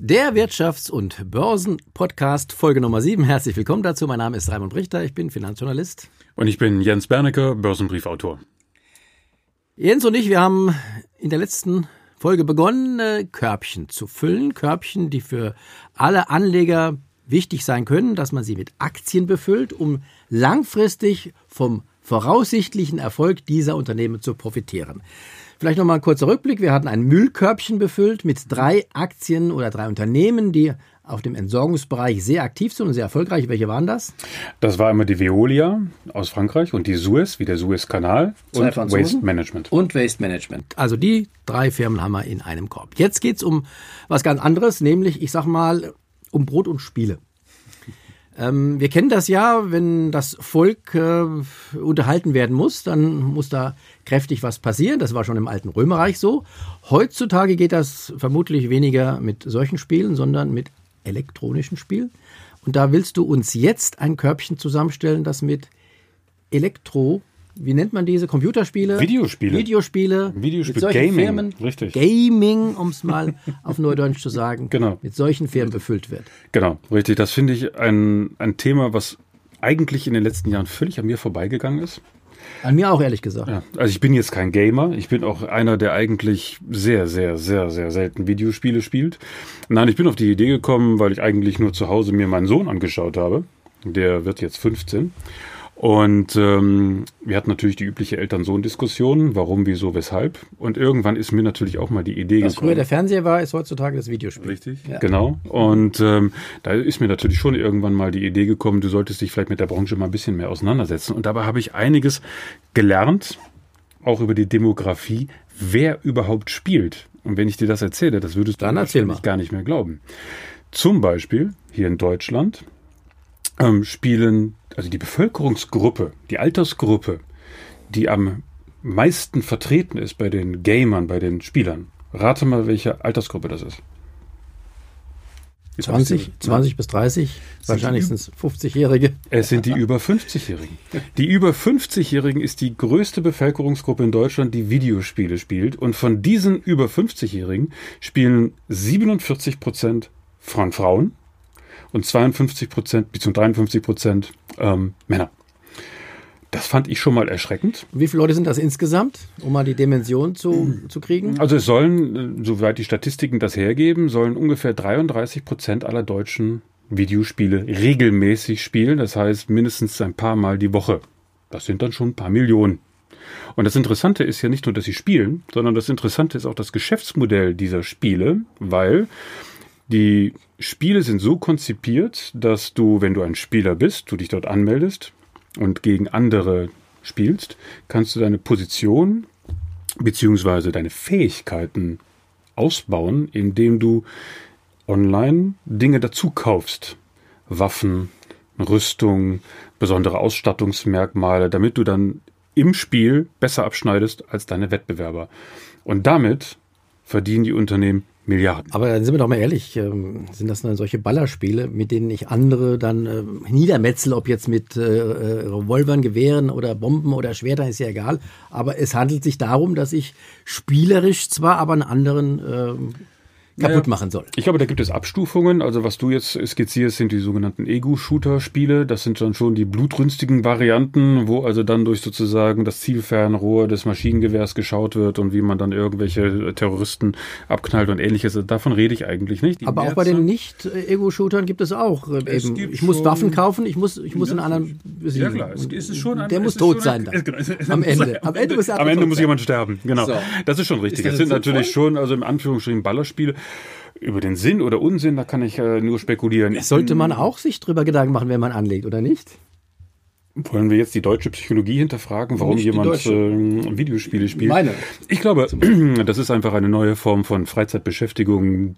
Der Wirtschafts- und Börsen-Podcast, Folge Nummer 7. Herzlich willkommen dazu. Mein Name ist Raimund Richter, ich bin Finanzjournalist. Und ich bin Jens Bernecker, Börsenbriefautor. Jens und ich, wir haben in der letzten Folge begonnen, äh, Körbchen zu füllen. Körbchen, die für alle Anleger wichtig sein können, dass man sie mit Aktien befüllt, um langfristig vom voraussichtlichen Erfolg dieser Unternehmen zu profitieren. Vielleicht nochmal ein kurzer Rückblick. Wir hatten ein Müllkörbchen befüllt mit drei Aktien oder drei Unternehmen, die auf dem Entsorgungsbereich sehr aktiv sind und sehr erfolgreich. Welche waren das? Das war einmal die Veolia aus Frankreich und die Suez, wie der Suezkanal und Waste Management. Und Waste Management. Also die drei Firmen haben wir in einem Korb. Jetzt geht's um was ganz anderes, nämlich, ich sag mal, um Brot und Spiele. Ähm, wir kennen das ja, wenn das Volk äh, unterhalten werden muss, dann muss da kräftig was passieren. Das war schon im alten Römerreich so. Heutzutage geht das vermutlich weniger mit solchen Spielen, sondern mit elektronischen Spielen. Und da willst du uns jetzt ein Körbchen zusammenstellen, das mit Elektro wie nennt man diese Computerspiele? Videospiele. Videospiele. Videospiele. Gaming. Firmen, richtig. Gaming, um es mal auf Neudeutsch zu sagen. Genau. Mit solchen Firmen befüllt wird. Genau, richtig. Das finde ich ein, ein Thema, was eigentlich in den letzten Jahren völlig an mir vorbeigegangen ist. An mir auch, ehrlich gesagt. Ja, also ich bin jetzt kein Gamer. Ich bin auch einer, der eigentlich sehr, sehr, sehr, sehr selten Videospiele spielt. Nein, ich bin auf die Idee gekommen, weil ich eigentlich nur zu Hause mir meinen Sohn angeschaut habe. Der wird jetzt 15. Und ähm, wir hatten natürlich die übliche Eltern-Sohn-Diskussion, warum, wieso, weshalb. Und irgendwann ist mir natürlich auch mal die Idee Was gekommen. früher der Fernseher war, ist heutzutage das Videospiel. Richtig, ja. genau. Und ähm, da ist mir natürlich schon irgendwann mal die Idee gekommen, du solltest dich vielleicht mit der Branche mal ein bisschen mehr auseinandersetzen. Und dabei habe ich einiges gelernt, auch über die Demografie, wer überhaupt spielt. Und wenn ich dir das erzähle, das würdest Dann du gar nicht mehr glauben. Zum Beispiel hier in Deutschland ähm, spielen, also die Bevölkerungsgruppe, die Altersgruppe, die am meisten vertreten ist bei den Gamern, bei den Spielern. Rate mal, welche Altersgruppe das ist. 20, 20 bis 30, wahrscheinlich sind es 50-Jährige. Es sind die über 50-Jährigen. Die über 50-Jährigen ist die größte Bevölkerungsgruppe in Deutschland, die Videospiele spielt. Und von diesen über 50-Jährigen spielen 47 Prozent von Frauen und 52 Prozent bzw. 53 Prozent ähm, Männer. Das fand ich schon mal erschreckend. Wie viele Leute sind das insgesamt, um mal die Dimension zu, zu kriegen? Also es sollen, äh, soweit die Statistiken das hergeben, sollen ungefähr 33 Prozent aller Deutschen Videospiele regelmäßig spielen. Das heißt mindestens ein paar Mal die Woche. Das sind dann schon ein paar Millionen. Und das Interessante ist ja nicht nur, dass sie spielen, sondern das Interessante ist auch das Geschäftsmodell dieser Spiele, weil die Spiele sind so konzipiert, dass du, wenn du ein Spieler bist, du dich dort anmeldest und gegen andere spielst, kannst du deine Position beziehungsweise deine Fähigkeiten ausbauen, indem du online Dinge dazu kaufst. Waffen, Rüstung, besondere Ausstattungsmerkmale, damit du dann im Spiel besser abschneidest als deine Wettbewerber. Und damit verdienen die Unternehmen Milliarden. Aber dann sind wir doch mal ehrlich, ähm, sind das dann solche Ballerspiele, mit denen ich andere dann äh, niedermetzel, ob jetzt mit äh, äh, Revolvern, Gewehren oder Bomben oder Schwertern, ist ja egal. Aber es handelt sich darum, dass ich spielerisch zwar, aber einen anderen äh, kaputt machen soll. Ich glaube, da gibt es Abstufungen. Also was du jetzt skizzierst, sind die sogenannten Ego-Shooter-Spiele. Das sind dann schon die blutrünstigen Varianten, wo also dann durch sozusagen das Zielfernrohr des Maschinengewehrs geschaut wird und wie man dann irgendwelche Terroristen abknallt und ähnliches. Davon rede ich eigentlich nicht. Die Aber auch bei den Nicht-Ego-Shootern gibt es auch äh, es eben. Ich muss Waffen kaufen, ich muss, ich muss in anderen. Ja klar, es ist schon ein, Der muss tot sein dann. Genau, am Ende. Am Ende muss, am Ende muss jemand sterben. Genau. So. Das ist schon richtig. Es sind natürlich schon, also im Anführungsstrichen Ballerspiele. Über den Sinn oder Unsinn, da kann ich äh, nur spekulieren. Das sollte man auch sich drüber Gedanken machen, wenn man anlegt, oder nicht? Wollen wir jetzt die deutsche Psychologie hinterfragen, warum jemand äh, Videospiele spielt? Meine. Ich glaube, das ist einfach eine neue Form von Freizeitbeschäftigung,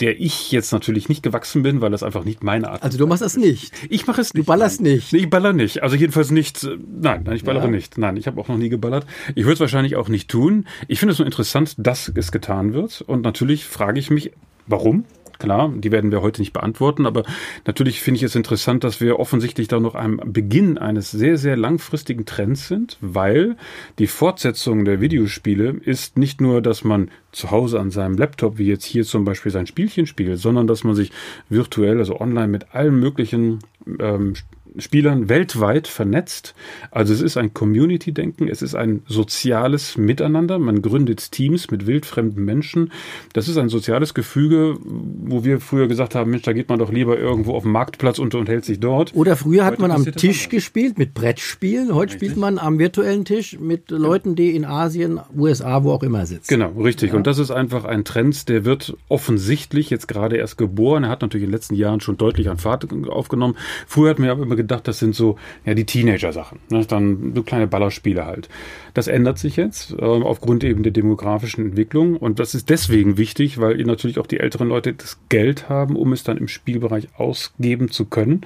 der ich jetzt natürlich nicht gewachsen bin, weil das einfach nicht meine Art ist. Also du machst das nicht. Ich mache es nicht. Du ballerst nein. nicht. Nee, ich baller nicht. Also jedenfalls nicht. Äh, nein, nein, ich ballere ja. nicht. Nein, ich habe auch noch nie geballert. Ich würde es wahrscheinlich auch nicht tun. Ich finde es nur interessant, dass es getan wird. Und natürlich frage ich mich, warum? Klar, die werden wir heute nicht beantworten, aber natürlich finde ich es interessant, dass wir offensichtlich da noch am Beginn eines sehr, sehr langfristigen Trends sind, weil die Fortsetzung der Videospiele ist nicht nur, dass man zu Hause an seinem Laptop, wie jetzt hier zum Beispiel sein Spielchen spielt, sondern dass man sich virtuell, also online mit allen möglichen ähm, Spielern weltweit vernetzt. Also es ist ein Community-Denken, es ist ein soziales Miteinander. Man gründet Teams mit wildfremden Menschen. Das ist ein soziales Gefüge, wo wir früher gesagt haben, Mensch, da geht man doch lieber irgendwo auf den Marktplatz und unterhält sich dort. Oder früher hat Heute man am Tisch gespielt mit Brettspielen. Heute richtig. spielt man am virtuellen Tisch mit Leuten, die in Asien, USA, wo auch immer sitzen. Genau, richtig. Ja. Und das ist einfach ein Trend, der wird offensichtlich jetzt gerade erst geboren. Er hat natürlich in den letzten Jahren schon deutlich an Fahrt aufgenommen. Früher hat man aber immer gedacht, das sind so ja die Teenager-Sachen. Ne? Dann so kleine Ballerspiele halt. Das ändert sich jetzt äh, aufgrund eben der demografischen Entwicklung und das ist deswegen wichtig, weil natürlich auch die älteren Leute das Geld haben, um es dann im Spielbereich ausgeben zu können.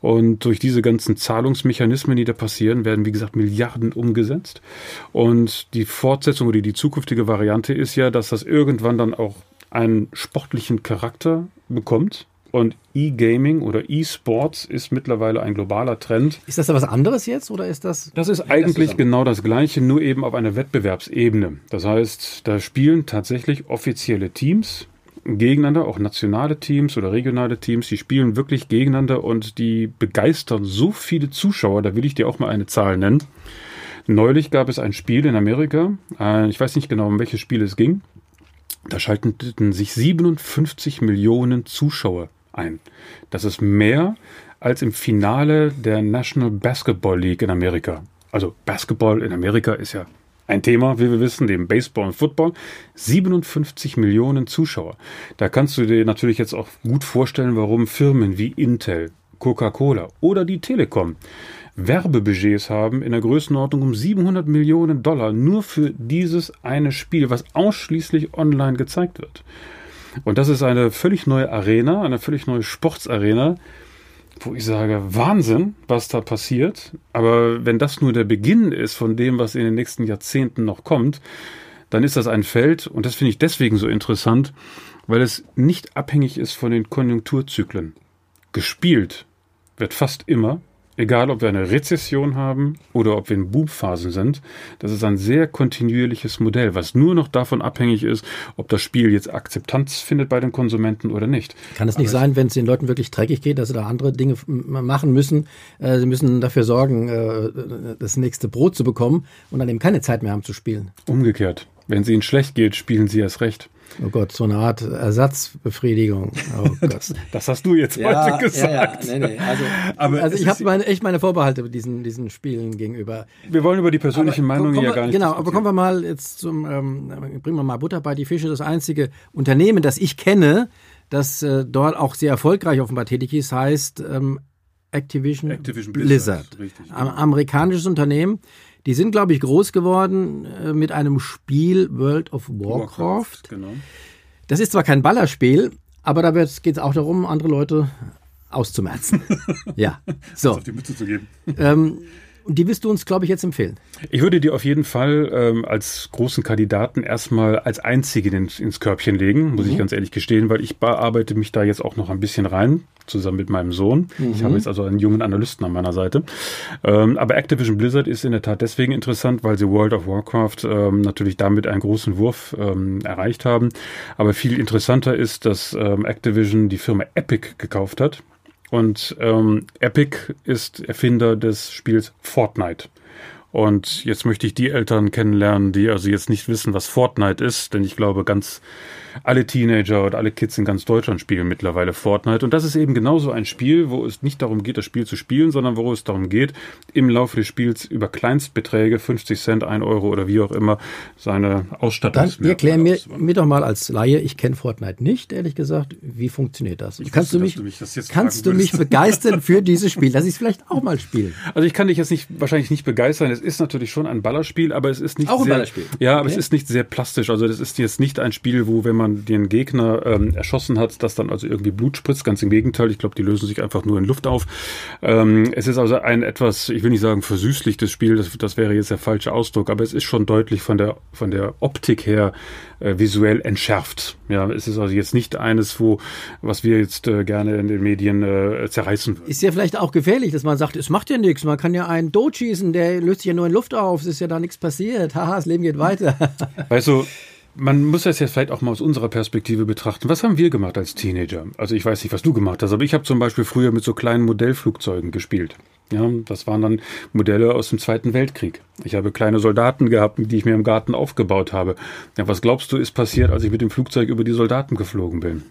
Und durch diese ganzen Zahlungsmechanismen, die da passieren, werden wie gesagt Milliarden umgesetzt. Und die Fortsetzung oder die zukünftige Variante ist ja, dass das irgendwann dann auch einen sportlichen Charakter bekommt und E-Gaming oder E-Sports ist mittlerweile ein globaler Trend. Ist das da was anderes jetzt oder ist das? Das ist eigentlich das genau das Gleiche, nur eben auf einer Wettbewerbsebene. Das heißt, da spielen tatsächlich offizielle Teams gegeneinander, auch nationale Teams oder regionale Teams, die spielen wirklich gegeneinander und die begeistern so viele Zuschauer. Da will ich dir auch mal eine Zahl nennen. Neulich gab es ein Spiel in Amerika. Äh, ich weiß nicht genau, um welches Spiel es ging. Da schalteten sich 57 Millionen Zuschauer ein. Das ist mehr als im Finale der National Basketball League in Amerika. Also Basketball in Amerika ist ja ein Thema, wie wir wissen, neben Baseball und Football. 57 Millionen Zuschauer. Da kannst du dir natürlich jetzt auch gut vorstellen, warum Firmen wie Intel, Coca-Cola oder die Telekom Werbebudgets haben in der Größenordnung um 700 Millionen Dollar nur für dieses eine Spiel, was ausschließlich online gezeigt wird. Und das ist eine völlig neue Arena, eine völlig neue Sportsarena, wo ich sage, Wahnsinn, was da passiert. Aber wenn das nur der Beginn ist von dem, was in den nächsten Jahrzehnten noch kommt, dann ist das ein Feld, und das finde ich deswegen so interessant, weil es nicht abhängig ist von den Konjunkturzyklen. Gespielt wird fast immer egal ob wir eine Rezession haben oder ob wir in Boom-Phasen sind, das ist ein sehr kontinuierliches Modell, was nur noch davon abhängig ist, ob das Spiel jetzt Akzeptanz findet bei den Konsumenten oder nicht. Kann es nicht Aber sein, wenn es den Leuten wirklich dreckig geht, dass sie da andere Dinge machen müssen? Äh, sie müssen dafür sorgen, äh, das nächste Brot zu bekommen und dann eben keine Zeit mehr haben zu spielen. Umgekehrt. Wenn es ihnen schlecht geht, spielen sie erst recht. Oh Gott, so eine Art Ersatzbefriedigung. Oh das, das, hast du jetzt ja, heute gesagt. Ja, ja. Nee, nee. Also, Aber also ich habe meine, echt meine Vorbehalte diesen, diesen Spielen gegenüber. Wir wollen über die persönlichen aber, Meinungen ja gar nicht Genau, aber kommen wir mal jetzt zum, ähm, bringen wir mal Butter bei die Fische. Das einzige Unternehmen, das ich kenne, das äh, dort auch sehr erfolgreich offenbar tätig ist, heißt ähm, Activision, Activision Blizzard. Blizzard. Richtig, genau. Amerikanisches Unternehmen. Die sind, glaube ich, groß geworden äh, mit einem Spiel World of Warcraft. Warcraft genau. Das ist zwar kein Ballerspiel, aber da geht es auch darum, andere Leute auszumerzen. ja, so. Auf die Mütze zu geben. Ähm, und die wirst du uns, glaube ich, jetzt empfehlen. Ich würde dir auf jeden Fall ähm, als großen Kandidaten erstmal als einzigen ins, ins Körbchen legen, muss mhm. ich ganz ehrlich gestehen, weil ich bearbeite mich da jetzt auch noch ein bisschen rein, zusammen mit meinem Sohn. Mhm. Ich habe jetzt also einen jungen Analysten an meiner Seite. Ähm, aber Activision Blizzard ist in der Tat deswegen interessant, weil sie World of Warcraft ähm, natürlich damit einen großen Wurf ähm, erreicht haben. Aber viel interessanter ist, dass ähm, Activision die Firma Epic gekauft hat. Und ähm, Epic ist Erfinder des Spiels Fortnite. Und jetzt möchte ich die Eltern kennenlernen, die also jetzt nicht wissen, was Fortnite ist, denn ich glaube, ganz alle Teenager oder alle Kids in ganz Deutschland spielen mittlerweile Fortnite. Und das ist eben genauso ein Spiel, wo es nicht darum geht, das Spiel zu spielen, sondern wo es darum geht, im Laufe des Spiels über Kleinstbeträge, 50 Cent, 1 Euro oder wie auch immer, seine Ausstattung Dann erklär mir, mir doch mal als Laie, ich kenne Fortnite nicht, ehrlich gesagt. Wie funktioniert das? Ich kannst wusste, du mich, du mich kannst du mich begeistern für dieses Spiel, dass ich es vielleicht auch mal spiele? Also ich kann dich jetzt nicht, wahrscheinlich nicht begeistern. Es ist natürlich schon ein Ballerspiel, aber es ist nicht Auch ein sehr, Ballerspiel. Ja, aber Okay. es ist nicht sehr plastisch. Also das ist jetzt nicht ein Spiel, wo wenn man den Gegner ähm, erschossen hat, dass dann also irgendwie Blut spritzt. Ganz im Gegenteil. Ich glaube, die lösen sich einfach nur in Luft auf. Ähm, es ist also ein etwas, ich will nicht sagen versüßlichtes Spiel. Das, das wäre jetzt der falsche Ausdruck, aber es ist schon deutlich von der von der Optik her äh, visuell entschärft. Ja, es ist also jetzt nicht eines, wo was wir jetzt äh, gerne in den Medien äh, zerreißen würden. Ist ja vielleicht auch gefährlich, dass man sagt, es macht ja nichts. Man kann ja einen schießen, der löst sich ja nur in Luft auf. Es ist ja da nichts passiert. Haha, das Leben geht weiter. Weißt du, man muss das jetzt vielleicht auch mal aus unserer Perspektive betrachten. Was haben wir gemacht als Teenager? Also ich weiß nicht, was du gemacht hast, aber ich habe zum Beispiel früher mit so kleinen Modellflugzeugen gespielt. Ja, das waren dann Modelle aus dem Zweiten Weltkrieg. Ich habe kleine Soldaten gehabt, die ich mir im Garten aufgebaut habe. Ja, was glaubst du, ist passiert, als ich mit dem Flugzeug über die Soldaten geflogen bin?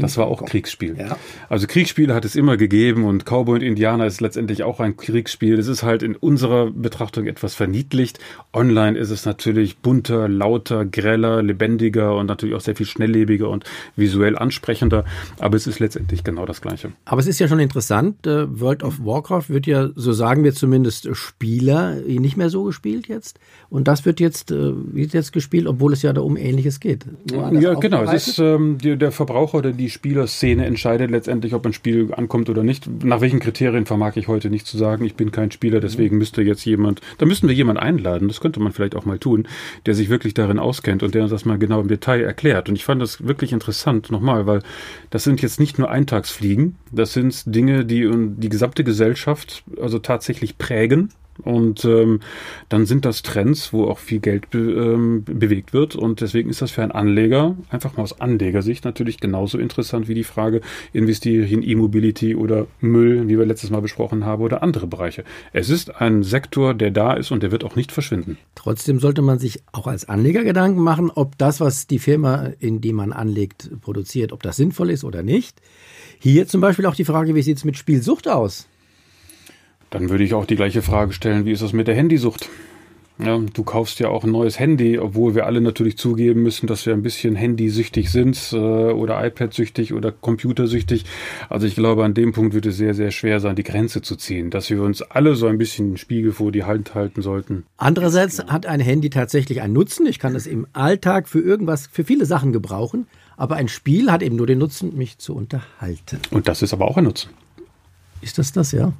Das war auch Kriegsspiel. Ja. Also Kriegsspiele hat es immer gegeben und Cowboy und Indianer ist letztendlich auch ein Kriegsspiel. Es ist halt in unserer Betrachtung etwas verniedlicht. Online ist es natürlich bunter, lauter, greller, lebendiger und natürlich auch sehr viel schnelllebiger und visuell ansprechender. Aber es ist letztendlich genau das Gleiche. Aber es ist ja schon interessant. äh, World of Warcraft wird ja, so sagen wir zumindest, Spieler äh, nicht mehr so gespielt jetzt. Und das wird jetzt, äh, wird jetzt gespielt, obwohl es ja da um Ähnliches geht. Ja, genau. Es ist ähm, die, der Verbraucher oder die Spielerszene entscheidet letztendlich, ob ein Spiel ankommt oder nicht. Nach welchen Kriterien vermag ich heute nicht zu sagen. Ich bin kein Spieler, deswegen müsste jetzt jemand, da müssten wir jemand einladen, das könnte man vielleicht auch mal tun, der sich wirklich darin auskennt und der uns das mal genau im Detail erklärt. Und ich fand das wirklich interessant, nochmal, weil das sind jetzt nicht nur Eintagsfliegen, das sind Dinge, die die gesamte Gesellschaft also tatsächlich prägen. Und ähm, dann sind das Trends, wo auch viel Geld be ähm, bewegt wird. Und deswegen ist das für einen Anleger, einfach mal aus Anlegersicht, natürlich genauso interessant wie die Frage, investiere ich in E-Mobility oder Müll, wie wir letztes Mal besprochen haben, oder andere Bereiche. Es ist ein Sektor, der da ist und der wird auch nicht verschwinden. Trotzdem sollte man sich auch als Anleger Gedanken machen, ob das, was die Firma, in die man anlegt, produziert, ob das sinnvoll ist oder nicht. Hier zum Beispiel auch die Frage, wie sieht es mit Spielsucht aus? Dann würde ich auch die gleiche Frage stellen, wie ist das mit der Handysucht? Ja, du kaufst ja auch ein neues Handy, obwohl wir alle natürlich zugeben müssen, dass wir ein bisschen handysüchtig sind äh, oder iPad-süchtig oder computersüchtig. Also ich glaube, an dem Punkt wird es sehr, sehr schwer sein, die Grenze zu ziehen, dass wir uns alle so ein bisschen einen Spiegel vor die Hand halten sollten. Andererseits hat ein Handy tatsächlich einen Nutzen. Ich kann es im Alltag für irgendwas, für viele Sachen gebrauchen. Aber ein Spiel hat eben nur den Nutzen, mich zu unterhalten. Und das ist aber auch ein Nutzen. Ist das das, ja?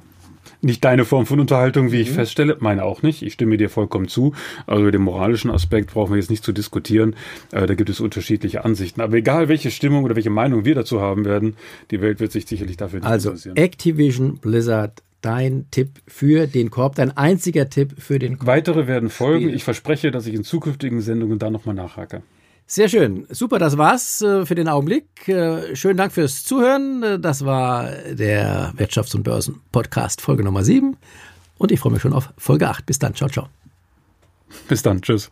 Nicht deine Form von Unterhaltung, wie ich feststelle, meine auch nicht. Ich stimme dir vollkommen zu. Also über den moralischen Aspekt brauchen wir jetzt nicht zu diskutieren. Äh, da gibt es unterschiedliche Ansichten. Aber egal, welche Stimmung oder welche Meinung wir dazu haben werden, die Welt wird sich sicherlich dafür nicht Also interessieren. Activision Blizzard, dein Tipp für den Korb, dein einziger Tipp für den Korb. Weitere werden folgen. Ich verspreche, dass ich in zukünftigen Sendungen da nochmal nachhake. Sehr schön. Super, das war's äh, für den Augenblick. Äh, Schönen Dank fürs Zuhören. Äh, Das war der Wirtschafts- und Börsen-Podcast Folge Nummer 7. Und ich freue mich schon auf Folge 8. Bis dann. Ciao, ciao. Bis dann. Tschüss.